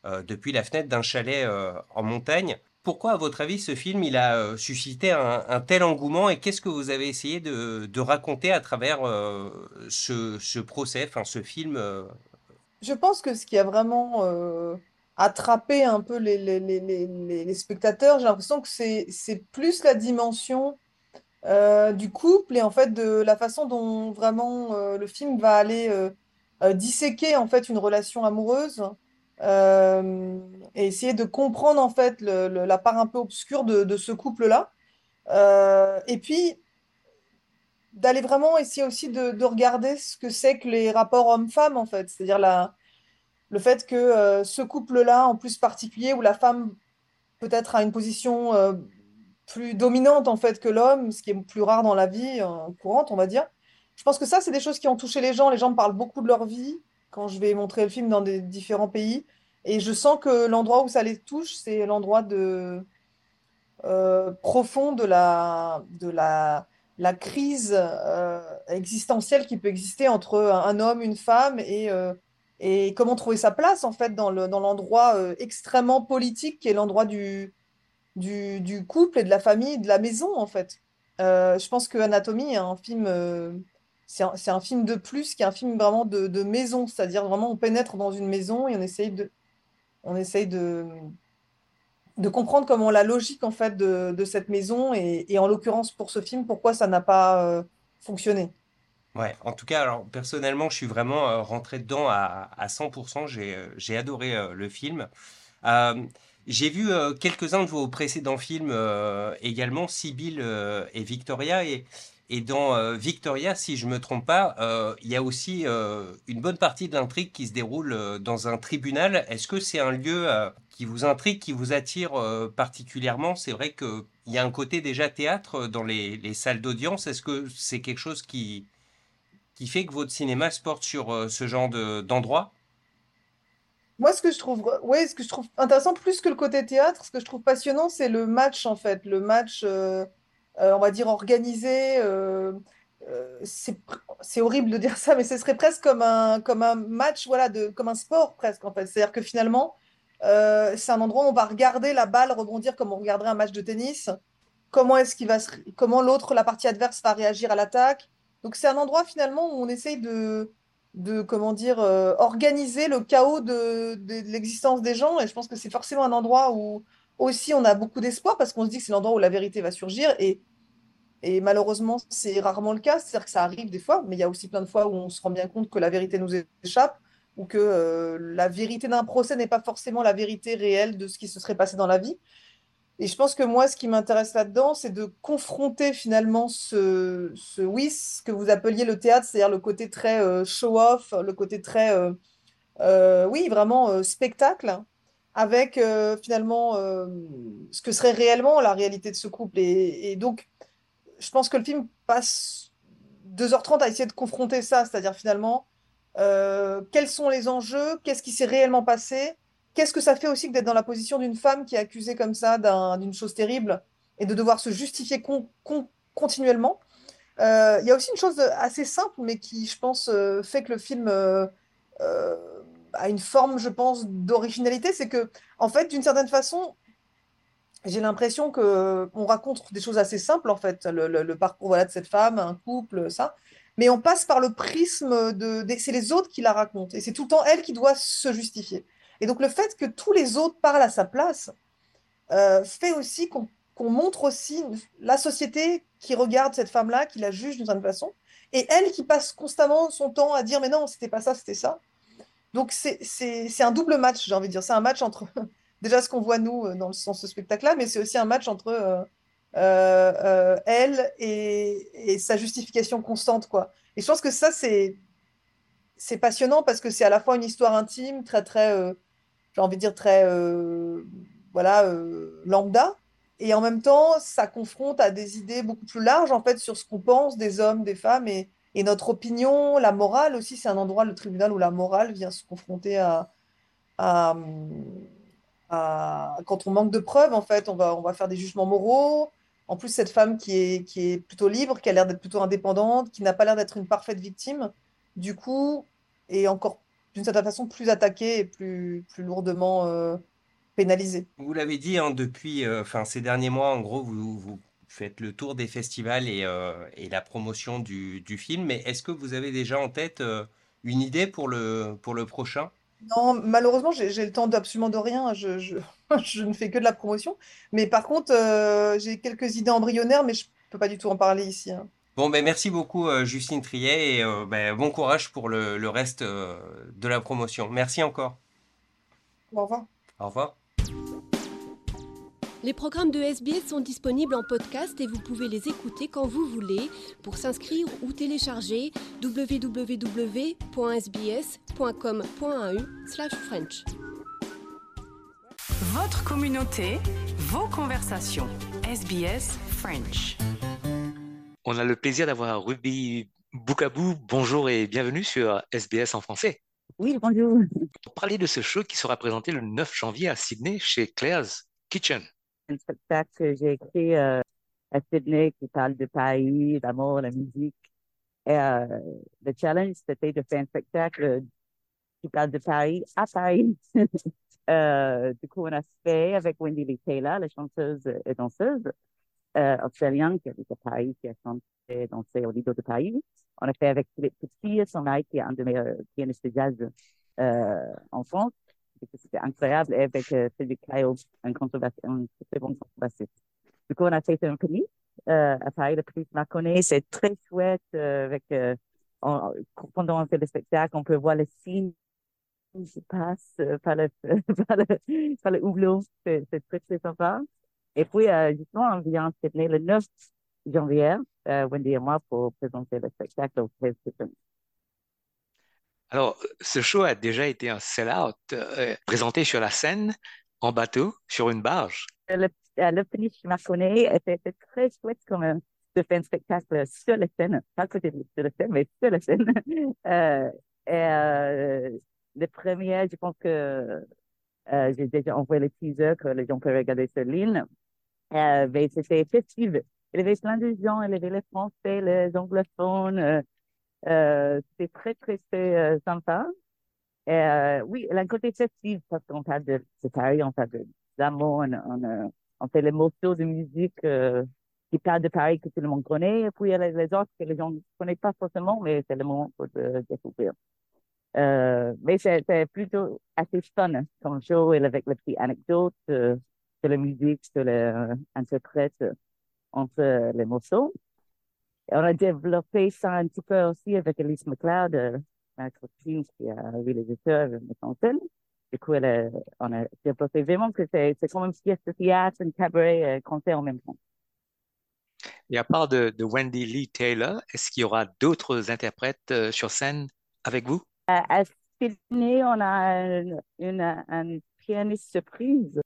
depuis la fenêtre d'un chalet en montagne pourquoi, à votre avis, ce film il a euh, suscité un, tel engouement et qu'est-ce que vous avez essayé de, raconter à travers euh, ce, procès, enfin ce film euh? Je pense que ce qui a vraiment attrapé un peu les, spectateurs, j'ai l'impression que c'est plus la dimension du couple et en fait de la façon dont vraiment le film va aller disséquer en fait une relation amoureuse euh, et essayer de comprendre en fait la part un peu obscure de, ce couple-là. Euh, et puis d'aller vraiment essayer aussi de, regarder ce que c'est que les rapports hommes-femmes en fait, c'est-à-dire la, le fait que euh, ce couple-là, en plus particulier, où la femme peut-être a une position plus dominante en fait que l'homme, ce qui est plus rare dans la vie courante, on va dire. Je pense que ça, c'est des choses qui ont touché les gens. Les gens parlent beaucoup de leur vie quand je vais montrer le film dans des différents pays. Et je sens que l'endroit où ça les touche, c'est l'endroit de euh, profond de la, de la, la crise euh, existentielle qui peut exister entre un homme, une femme, et, euh, et comment trouver sa place en fait dans le, dans l'endroit extrêmement politique qui est l'endroit du, du, du, couple et de la famille, de la maison en fait. je pense que Anatomie est un film c'est un, film de plus qui est un film vraiment de, maison, c'est-à-dire vraiment on pénètre dans une maison et on essaye de, comprendre comment la logique en fait de, cette maison et, en l'occurrence pour ce film, pourquoi ça n'a pas euh, fonctionné. Ouais, en tout cas, alors personnellement, je suis vraiment euh, rentré dedans à, à 100%. Euh, j'ai adoré le film. J'ai vu quelques-uns de vos précédents films également, Sibyl et Victoria, et Et dans Victoria, si je ne me trompe pas, il y a aussi une bonne partie de l'intrigue qui se déroule dans un tribunal. Est-ce que c'est un lieu qui vous intrigue, qui vous attire particulièrement? C'est vrai qu'il y a un côté déjà théâtre dans les, salles d'audience. Est-ce que c'est quelque chose qui, qui fait que votre cinéma se porte sur ce genre d'endroit? Moi, ce que je trouve, ouais, ce que je trouve intéressant, plus que le côté théâtre, ce que je trouve passionnant, c'est le match, en fait. Le match, euh, euh, on va dire, organisé. Euh, c'est horrible de dire ça, mais ce serait presque comme un, comme un match, voilà, de, comme un sport presque, en fait. C'est-à-dire que finalement, c'est un endroit où on va regarder la balle rebondir comme on regarderait un match de tennis. Comment est-ce qu'il va comment l'autre, la partie adverse, va réagir à l'attaque. Donc, c'est un endroit finalement où on essaye de de comment dire euh, organiser le chaos de, l'existence des gens et je pense que c'est forcément un endroit où aussi on a beaucoup d'espoir parce qu'on se dit que c'est l'endroit où la vérité va surgir et, et malheureusement c'est rarement le cas c'est-à-dire que ça arrive des fois mais il y a aussi plein de fois où on se rend bien compte que la vérité nous échappe ou que euh, la vérité d'un procès n'est pas forcément la vérité réelle de ce qui se serait passé dans la vie et je pense que moi, ce qui m'intéresse là-dedans, c'est de confronter finalement ce, ce, oui, ce que vous appeliez le théâtre, c'est-à-dire le côté très euh, show-off, le côté très, euh, oui, vraiment spectacle, avec finalement ce que serait réellement la réalité de ce couple. Et, donc, je pense que le film passe 2h30 à essayer de confronter ça, c'est-à-dire finalement, quels sont les enjeux, qu'est-ce qui s'est réellement passé qu'est-ce que ça fait aussi que d'être dans la position d'une femme qui est accusée comme ça d'une chose terrible et de devoir se justifier continuellement euh, Il y a aussi une chose assez simple, mais qui, je pense, euh, fait que le film euh, a une forme, je pense, d'originalité. C'est que, en fait, d'une certaine façon, j'ai l'impression qu'on raconte des choses assez simples, en fait, le, parcours voilà, de cette femme, un couple, ça. Mais on passe par le prisme de. c'est les autres qui la racontent. Et c'est tout le temps elle qui doit se justifier. Et donc le fait que tous les autres parlent à sa place euh, fait aussi qu'on montre aussi la société qui regarde cette femme-là, qui la juge d'une certaine façon, et elle qui passe constamment son temps à dire mais non, c'était pas ça, c'était ça. Donc c'est un double match, j'ai envie de dire. C'est un match entre déjà ce qu'on voit nous euh, dans ce spectacle-là, mais c'est aussi un match entre euh, elle et, sa justification constante, quoi. Et je pense que ça c'est passionnant parce que c'est à la fois une histoire intime, très très j'ai envie de dire, très euh, voilà, euh, lambda. Et en même temps, ça confronte à des idées beaucoup plus larges, en fait, sur ce qu'on pense des hommes, des femmes et, et notre opinion, la morale aussi. C'est un endroit, le tribunal, où la morale vient se confronter à, à, quand on manque de preuves, en fait, on va, on va faire des jugements moraux. En plus, cette femme qui est, qui est plutôt libre, qui a l'air d'être plutôt indépendante, qui n'a pas l'air d'être une parfaite victime, du coup, est encore d'une certaine façon plus attaqué et plus, plus lourdement euh, pénalisé. Vous l'avez dit, hein, depuis euh, ces derniers mois, en gros, vous, vous faites le tour des festivals et, euh, et la promotion du, du, film, mais est-ce que vous avez déjà en tête une idée pour le, pour le prochain? Non, malheureusement, j'ai le temps d'absolument de rien. Je, je, je, ne fais que de la promotion. Mais par contre, j'ai quelques idées embryonnaires, mais je ne peux pas du tout en parler ici. Hein. Bon, ben merci beaucoup euh, Justine Triet et euh, ben, bon courage pour le, reste euh, de la promotion. Merci encore. Au revoir. Au revoir. Les programmes de SBS sont disponibles en podcast et vous pouvez les écouter quand vous voulez. Pour s'inscrire ou télécharger, www.sbs.com.au/french. Votre communauté, vos conversations. SBS French. On a le plaisir d'avoir Ruby Boukabou. Bonjour et bienvenue sur SBS en français. Oui, bonjour. Pour parler de ce show qui sera présenté le 9 janvier à Sydney chez Claire's Kitchen. Un spectacle que j'ai écrit euh, à Sydney qui parle de Paris, d'amour, la musique. Et euh, le challenge, c'était de faire un spectacle qui parle de Paris à Paris. euh, du coup, on a fait avec Wendy Lee Taylor, la chanteuse et danseuse euh, australien qui habite à Paris, qui a chanté, dansé au Lido de Paris. On a fait avec Philippe Petit, son mari, qui est un de mes pianistes de jazz euh, en France. C'était incroyable. Et avec euh, Philippe Caillot, un, un très bon contrebassiste. Du coup, on a fait un clip euh, à Paris, le clip Marconnet. C'est très chouette. Euh, avec, euh, pendant on fait le spectacle, on peut voir les signes qui passent par le, par le, par le houblon. C'est très, très sympa. Et puis, justement, on vient Sydney le 9 janvier, Wendy et moi, pour présenter le spectacle au Alors, ce show a déjà été un sell-out, présenté sur la scène, en bateau, sur une barge. Le, le finish Marconnet était, très chouette quand même de faire un spectacle sur la scène, pas côté de la scène, mais sur la scène. Euh, et euh, le premier, je pense que euh, j'ai déjà envoyé le teaser que les gens peuvent regarder sur. Euh, mais c'était festif. Il y avait plein de gens, il y avait les Français, les anglophones. Euh, euh, c'était très, très, très sympa. Et, oui, il y a un côté festif parce qu'on parle de, de Paris, on parle d'amour, on, on, on, fait les morceaux de musique qui parlent de Paris que tout le monde connaît. Et puis il y a les, autres que les gens ne connaissent pas forcément, mais c'est le moment pour de, découvrir. Euh, mais c'est plutôt assez fun comme show avec les petites anecdotes euh, sur la musique, sur l'interprète euh, entre les morceaux. Et on a développé ça un petit peu aussi avec Elise McLeod, euh, ma copine qui a réalisateur de scène. Du coup, elle a, on a développé vraiment que c'est comme une pièce de théâtre, un cabaret, un concert en même temps. Et à part de, de Wendy Lee Taylor, est-ce qu'il y aura d'autres interprètes sur scène avec vous? à Sydney, on a une, une, pianiste surprise.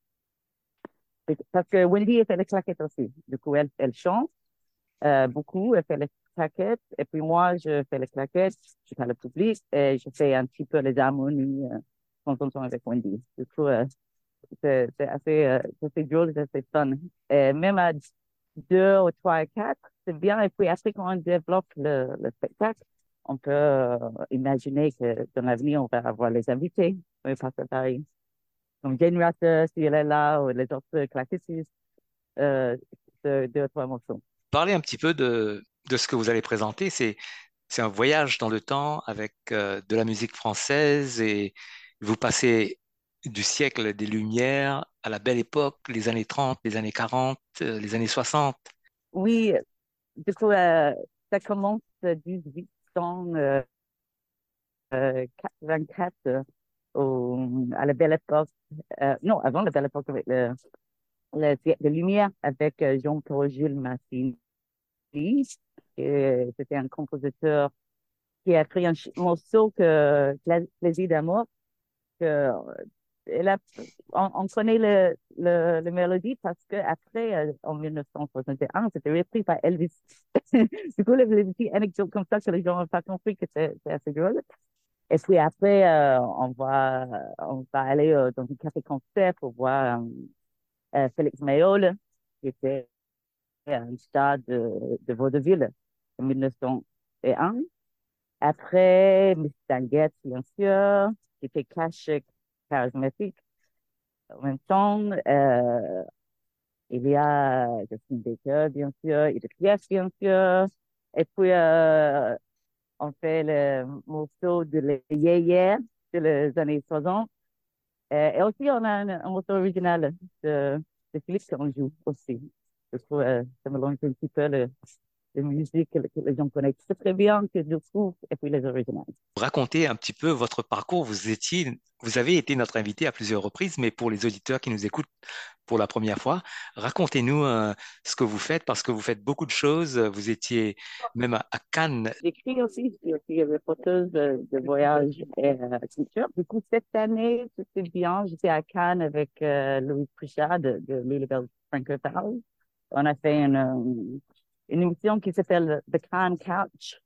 Parce que Wendy fait les claquettes aussi. Du coup, elle, elle chante euh, beaucoup, elle fait les claquettes. Et puis moi, je fais les claquettes, je fais le public et je fais un petit peu les harmonies euh, quand on avec Wendy. Du coup, euh, c'est assez, euh, assez drôle, c'est assez fun. Et même à deux ou trois et quatre, c'est bien. Et puis après, quand on développe le, le spectacle, on peut euh, imaginer que dans l'avenir, on va avoir les invités, oui, pas à Paris. Comme Jane Rutter, si elle est là, ou les autres classicistes, euh, de deux ou trois morceaux. Parlez un petit peu de, de ce que vous allez présenter. C'est, c'est un voyage dans le temps avec euh, de la musique française et vous passez du siècle des Lumières à la belle époque, les années 30, les années 40, euh, les années 60. Oui, du coup, ça commence 18 euh, 84 euh, au, à la belle époque, euh, non, avant la belle époque avec le, le de lumière avec euh, Jean-Paul Jules C'était un compositeur qui a créé un morceau que Plaisir d'amour que on, connaît le, le, le, mélodie parce que après, euh, en 1961, c'était repris par Elvis. du coup, les, les petites anecdotes comme ça que les gens n'ont pas compris que c'est assez drôle. Et puis après, euh, on va, on va aller euh, dans un café concert pour voir Félix Mayol, qui était un stade de, de vaudeville en 1901. Après, Miss Danguette, bien sûr, qui était caché charismatique. En même temps, euh, il y a Justin Baker, bien sûr, il y a bien sûr. Et puis, euh, on fait le morceau de les de les années 60. Euh, et aussi, on a un, morceau original de, de Philippe qu'on joue aussi. Du coup, euh, ça mélange un petit peu le, de musique que, les gens connaissent très, très bien, que je trouve, et puis les originales. Racontez un petit peu votre parcours. Vous étiez, vous avez été notre invité à plusieurs reprises, mais pour les auditeurs qui nous écoutent pour la première fois, racontez-nous euh, ce que vous faites, parce que vous faites beaucoup de choses. Vous étiez même à, Cannes. J'écris aussi, je suis aussi reporteuse de, de voyage et euh, culture. Du coup, cette année, c'était bien. J'étais à Cannes avec euh, Louis Prichard de, de Lulebelle Francophone. On a fait une, une émission qui s'appelle The Can Couch,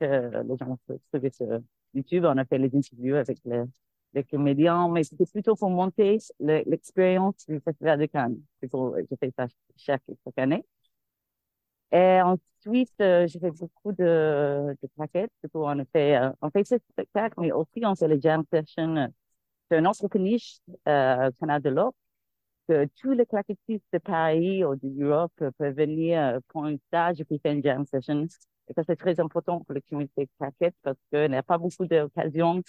les gens peuvent sur YouTube. On a fait les interviews avec les, les comédiens, mais c'était plutôt pour monter l'expérience du Festival de Cannes. Je fais ça chaque, chaque année. Et ensuite, euh, j'ai fait beaucoup de, de plaquettes. On a fait, euh, on fait ce spectacle, mais aussi on fait les jam sessions. C'est un autre niche, euh, Canal de l'Or que tous les claquettistes de Paris ou d'Europe peuvent venir euh, pour un stage et puis faire une jam session. Et ça, c'est très important pour la communauté claquette parce qu'il n'y a pas beaucoup d'occasions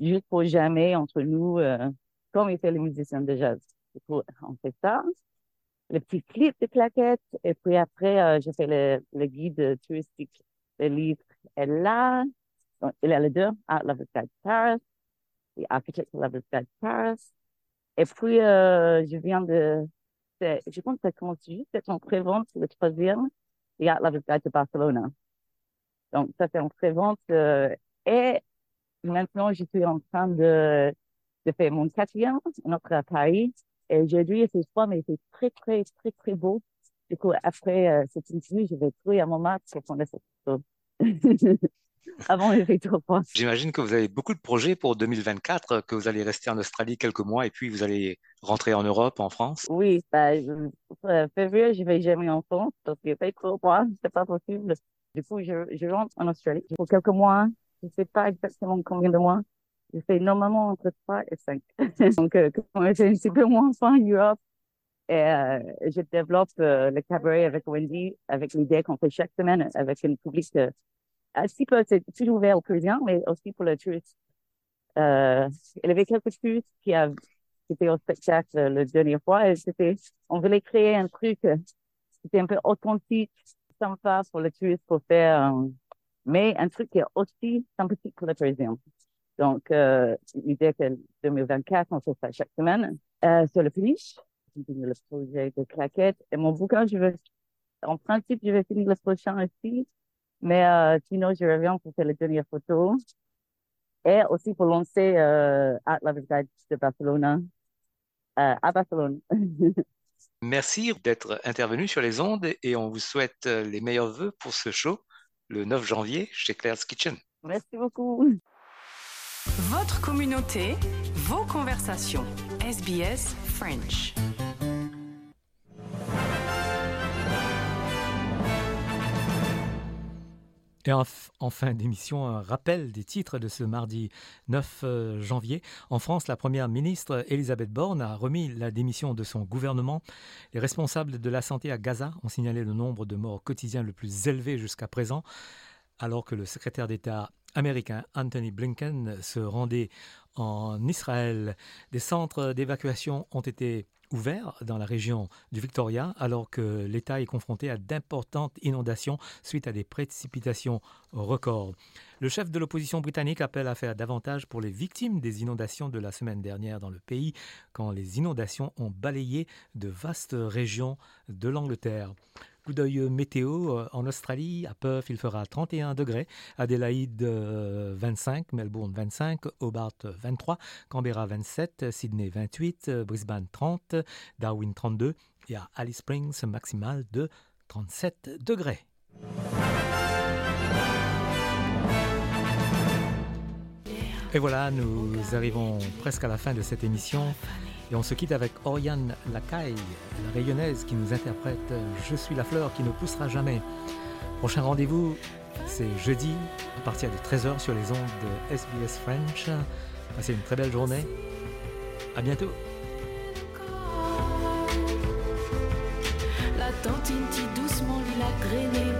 juste pour jamais entre nous, euh, comme font les musiciens de jazz. Du coup, on fait ça. Le petit clip de claquettes. Et puis après, euh, je fais le, le guide touristique. Le livre est là. il y a les deux. Art Lovers Guide Paris. The Architect Lovers Guide Paris. Et puis, euh, je viens de... Je pense que ça commence juste d'être en prévente, le troisième. Art Lover's Guide de Barcelona. Donc, ça, c'est en présente. Euh, et maintenant, je suis en train de, de faire mon quatrième, notre à Paris. Et aujourd'hui, fait froid, mais c'est très, très, très, très beau. Du coup, après euh, cette interview, je vais trouver un moment pour prendre cette photo. Avant, trop froid. J'imagine que vous avez beaucoup de projets pour 2024, que vous allez rester en Australie quelques mois et puis vous allez rentrer en Europe, en France. Oui, bah, euh, février, je vais jamais en France parce fait trop froid, c'est pas possible. Du coup, je, je rentre en Australie pour quelques mois. Je sais pas exactement combien de mois. Je fais normalement entre 3 et 5. Donc, euh, quand un petit peu moins en Europe, et euh, je développe euh, le cabaret avec Wendy, avec l'idée qu'on fait chaque semaine avec un public euh, assez peu, c'est toujours ouvert aux Parisiens, mais aussi pour les touristes. Euh, il y avait quelques touristes qui, a, qui étaient au spectacle le dernier fois et on voulait créer un truc, c'était un peu authentique, sympa pour les touristes pour faire, mais un truc qui est aussi sympathique pour les Parisiens. Donc, euh, l'idée que 2024, on fait ça chaque semaine euh, sur le finish. Continue le projet de claquettes. Et mon bouquin, je veux, en principe, je vais finir le prochain aussi. Mais euh, sinon, je reviens pour faire les dernières photos. Et aussi pour lancer euh, Art de Barcelona, euh, à Barcelone. Merci d'être intervenu sur les ondes et on vous souhaite euh, les meilleurs voeux pour ce show le 9 janvier chez Claire's Kitchen. Merci beaucoup. Votre communauté, vos conversations. SBS French. Et en, en, fin d'émission, un rappel des titres de ce mardi 9 euh, janvier. En France, la première ministre Elisabeth Borne a remis la démission de son gouvernement. Les responsables de la santé à Gaza ont signalé le nombre de morts quotidiens le plus élevé jusqu'à présent, alors que le secrétaire d'État américain Anthony Blinken se rendait en Israël. Des centres d'évacuation ont été ouverts dans la région du Victoria alors que l'État est confronté à d'importantes inondations suite à des précipitations records. Le chef de l'opposition britannique appelle à faire davantage pour les victimes des inondations de la semaine dernière dans le pays quand les inondations ont balayé de vastes régions de l'Angleterre. Coup d'œil météo en Australie, à Perth, il fera 31 degrés, Adélaïde 25, Melbourne 25, Hobart 23, Canberra 27, Sydney 28, Brisbane 30, Darwin 32 et à Alice Springs, maximal de 37 degrés. Et voilà, nous arrivons presque à la fin de cette émission. Et on se quitte avec Oriane Lacaille, la rayonnaise qui nous interprète Je suis la fleur qui ne poussera jamais. Prochain rendez-vous, c'est jeudi à partir de 13h sur les ondes de SBS French. Passez une très belle journée. À bientôt. La tantine doucement, a grainé